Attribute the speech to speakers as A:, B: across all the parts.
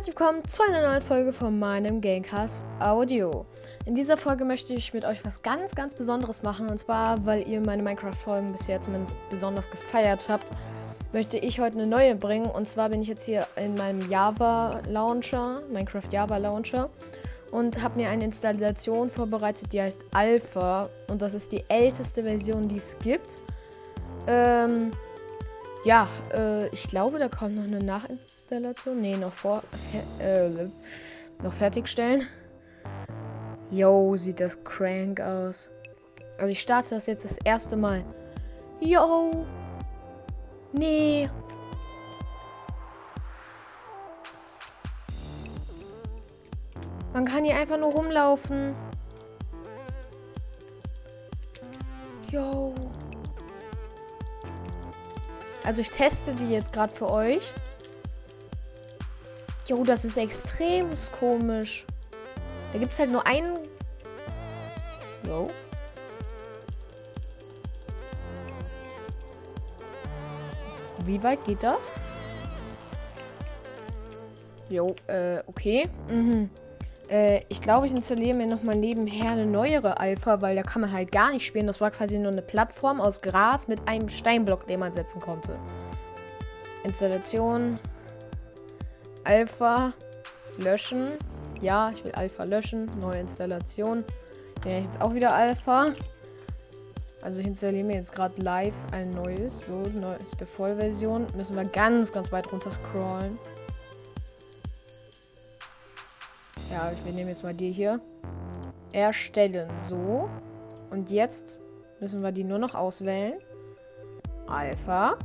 A: herzlich willkommen zu einer neuen Folge von meinem Gamecast Audio. In dieser Folge möchte ich mit euch was ganz, ganz Besonderes machen. Und zwar, weil ihr meine Minecraft-Folgen bisher zumindest besonders gefeiert habt, möchte ich heute eine neue bringen. Und zwar bin ich jetzt hier in meinem Java Launcher, Minecraft Java Launcher, und habe mir eine Installation vorbereitet, die heißt Alpha. Und das ist die älteste Version, die es gibt. Ähm, ja, äh, ich glaube, da kommt noch eine Nachinstallation. Ne, noch vor. Äh, noch fertigstellen. Yo, sieht das crank aus. Also ich starte das jetzt das erste Mal. Yo. Nee. Man kann hier einfach nur rumlaufen. Yo. Also ich teste die jetzt gerade für euch. Jo, das ist extrem komisch. Da gibt es halt nur einen. Jo. Wie weit geht das? Jo, äh, okay. Mhm. Äh, ich glaube, ich installiere mir nochmal nebenher eine neuere Alpha, weil da kann man halt gar nicht spielen. Das war quasi nur eine Plattform aus Gras mit einem Steinblock, den man setzen konnte. Installation. Alpha. Löschen. Ja, ich will Alpha löschen. Neue Installation. Ja, jetzt auch wieder Alpha. Also ich installiere mir jetzt gerade live ein neues. So, neueste Vollversion. Müssen wir ganz, ganz weit runter scrollen. Ja, wir nehmen jetzt mal die hier. Erstellen. So. Und jetzt müssen wir die nur noch auswählen. Alpha.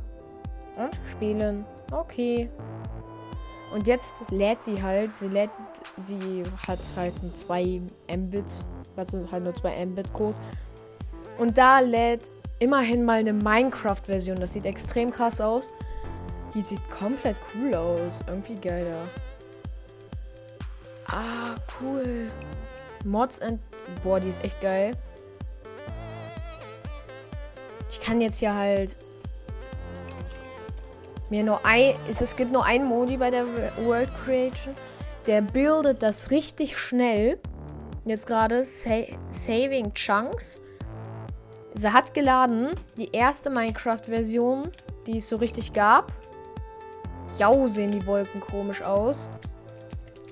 A: Und spielen. Okay. Und jetzt lädt sie halt. Sie lädt. Sie hat halt ein 2 Mbit. Was sind halt nur 2 Mbit groß. Und da lädt immerhin mal eine Minecraft-Version. Das sieht extrem krass aus. Die sieht komplett cool aus. Irgendwie geiler. Ah, cool. Mods and. Boah, die ist echt geil. Ich kann jetzt hier halt. Mir nur ein. Es gibt nur einen Modi bei der World Creation. Der bildet das richtig schnell. Jetzt gerade Sa Saving Chunks. Sie hat geladen. Die erste Minecraft-Version, die es so richtig gab. Jau, sehen die Wolken komisch aus.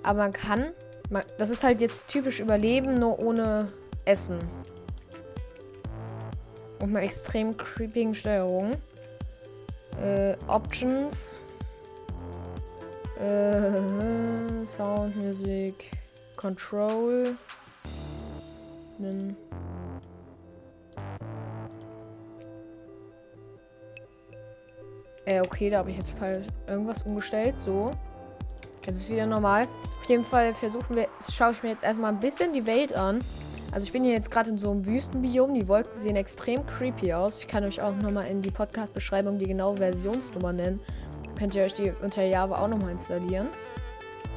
A: Aber man kann. Man, das ist halt jetzt typisch Überleben, nur ohne Essen. Und mit extrem creepigen Steuerung. Äh, Options. Äh, Sound, Musik, Control. Nen. Äh, okay, da habe ich jetzt falsch irgendwas umgestellt. So. Jetzt ist wieder normal. Auf jeden Fall versuchen wir, schaue ich mir jetzt erstmal ein bisschen die Welt an. Also ich bin hier jetzt gerade in so einem Wüstenbiom. Die Wolken sehen extrem creepy aus. Ich kann euch auch nochmal in die Podcast-Beschreibung die genaue Versionsnummer nennen. Könnt ihr euch die unter Java auch nochmal installieren.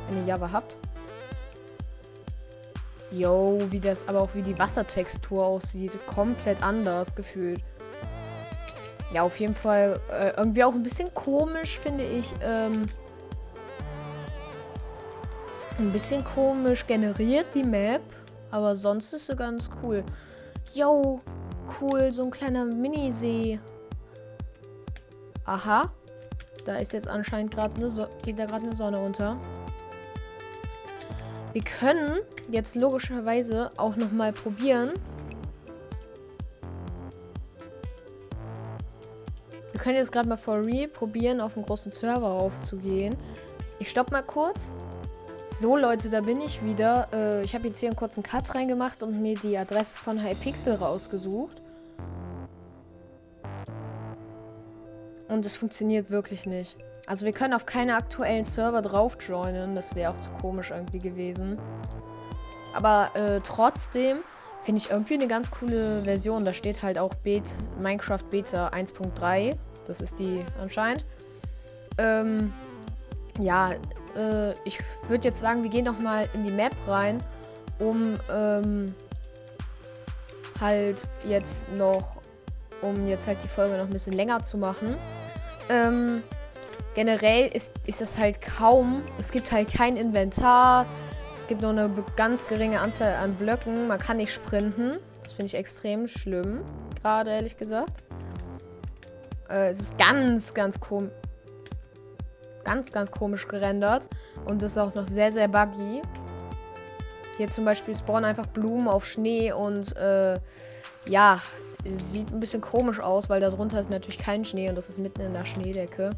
A: Wenn ihr Java habt. Yo, wie das, aber auch wie die Wassertextur aussieht. Komplett anders gefühlt. Ja, auf jeden Fall äh, irgendwie auch ein bisschen komisch, finde ich. Ähm, ein bisschen komisch generiert, die Map. Aber sonst ist sie ganz cool. Yo, cool, so ein kleiner Minisee. Aha. Da ist jetzt anscheinend gerade eine so geht da gerade eine Sonne unter. Wir können jetzt logischerweise auch noch mal probieren. Wir können jetzt gerade mal for real probieren, auf einen großen Server aufzugehen. Ich stopp mal kurz. So Leute, da bin ich wieder. Äh, ich habe jetzt hier einen kurzen Cut reingemacht und mir die Adresse von Hypixel rausgesucht. Und es funktioniert wirklich nicht. Also wir können auf keine aktuellen Server drauf joinen. Das wäre auch zu komisch irgendwie gewesen. Aber äh, trotzdem finde ich irgendwie eine ganz coole Version. Da steht halt auch Bet Minecraft Beta 1.3. Das ist die anscheinend. Ähm, ja, äh, ich würde jetzt sagen, wir gehen noch mal in die Map rein, um ähm, halt jetzt noch, um jetzt halt die Folge noch ein bisschen länger zu machen. Ähm, generell ist, ist das halt kaum. Es gibt halt kein Inventar. Es gibt nur eine ganz geringe Anzahl an Blöcken. Man kann nicht sprinten. Das finde ich extrem schlimm. Gerade, ehrlich gesagt. Äh, es ist ganz, ganz komisch. Ganz, ganz komisch gerendert. Und es ist auch noch sehr, sehr buggy. Hier zum Beispiel spawnen einfach Blumen auf Schnee und äh, ja, sieht ein bisschen komisch aus, weil darunter ist natürlich kein Schnee und das ist mitten in der Schneedecke.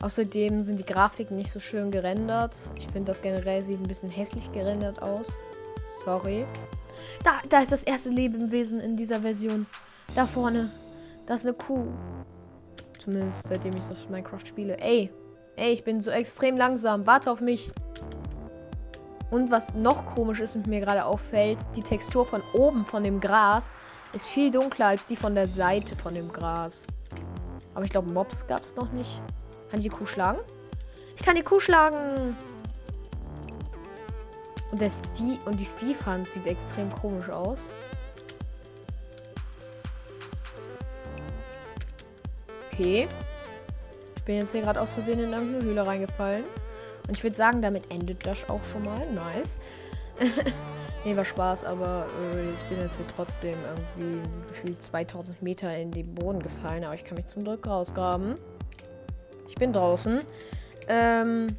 A: Außerdem sind die Grafiken nicht so schön gerendert. Ich finde, das generell sieht ein bisschen hässlich gerendert aus. Sorry. Da, da ist das erste Lebewesen in dieser Version. Da vorne. Das ist eine Kuh. Zumindest seitdem ich das Minecraft spiele. Ey. Ey, ich bin so extrem langsam. Warte auf mich. Und was noch komisch ist und mir gerade auffällt, die Textur von oben von dem Gras ist viel dunkler als die von der Seite von dem Gras. Aber ich glaube, Mobs gab es noch nicht. Kann ich die Kuh schlagen? Ich kann die Kuh schlagen. Und, der Steve, und die Steve-Hand sieht extrem komisch aus. Okay. Ich bin jetzt hier gerade aus Versehen in irgendeine Höhle reingefallen. Und ich würde sagen, damit endet das auch schon mal. Nice. nee, war Spaß, aber äh, ich bin jetzt hier trotzdem irgendwie gefühlt 2000 Meter in den Boden gefallen. Aber ich kann mich zum Glück rausgraben. Ich bin draußen. Ähm,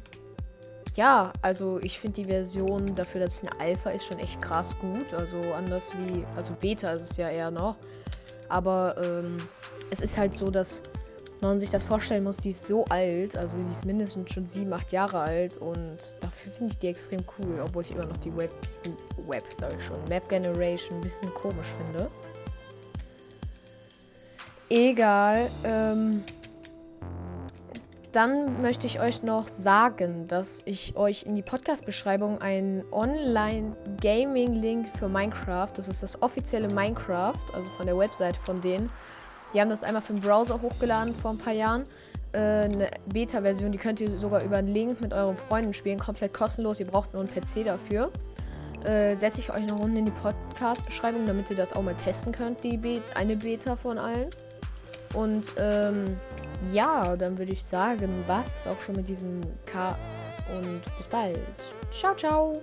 A: ja, also ich finde die Version dafür, dass es eine Alpha ist, schon echt krass gut. Also anders wie, also Beta ist es ja eher noch. Aber ähm, es ist halt so, dass man sich das vorstellen muss, die ist so alt, also die ist mindestens schon sieben, acht Jahre alt und dafür finde ich die extrem cool, obwohl ich immer noch die Web, Web sage ich schon, Map Generation ein bisschen komisch finde. Egal, ähm, dann möchte ich euch noch sagen, dass ich euch in die Podcast-Beschreibung einen Online-Gaming-Link für Minecraft, das ist das offizielle Minecraft, also von der Webseite von denen, die haben das einmal für den Browser hochgeladen vor ein paar Jahren. Äh, eine Beta-Version, die könnt ihr sogar über einen Link mit euren Freunden spielen, komplett kostenlos. Ihr braucht nur einen PC dafür. Äh, setze ich euch noch unten in die Podcast-Beschreibung, damit ihr das auch mal testen könnt, die Be eine Beta von allen. Und ähm, ja, dann würde ich sagen, was ist auch schon mit diesem Cast und bis bald. Ciao, ciao.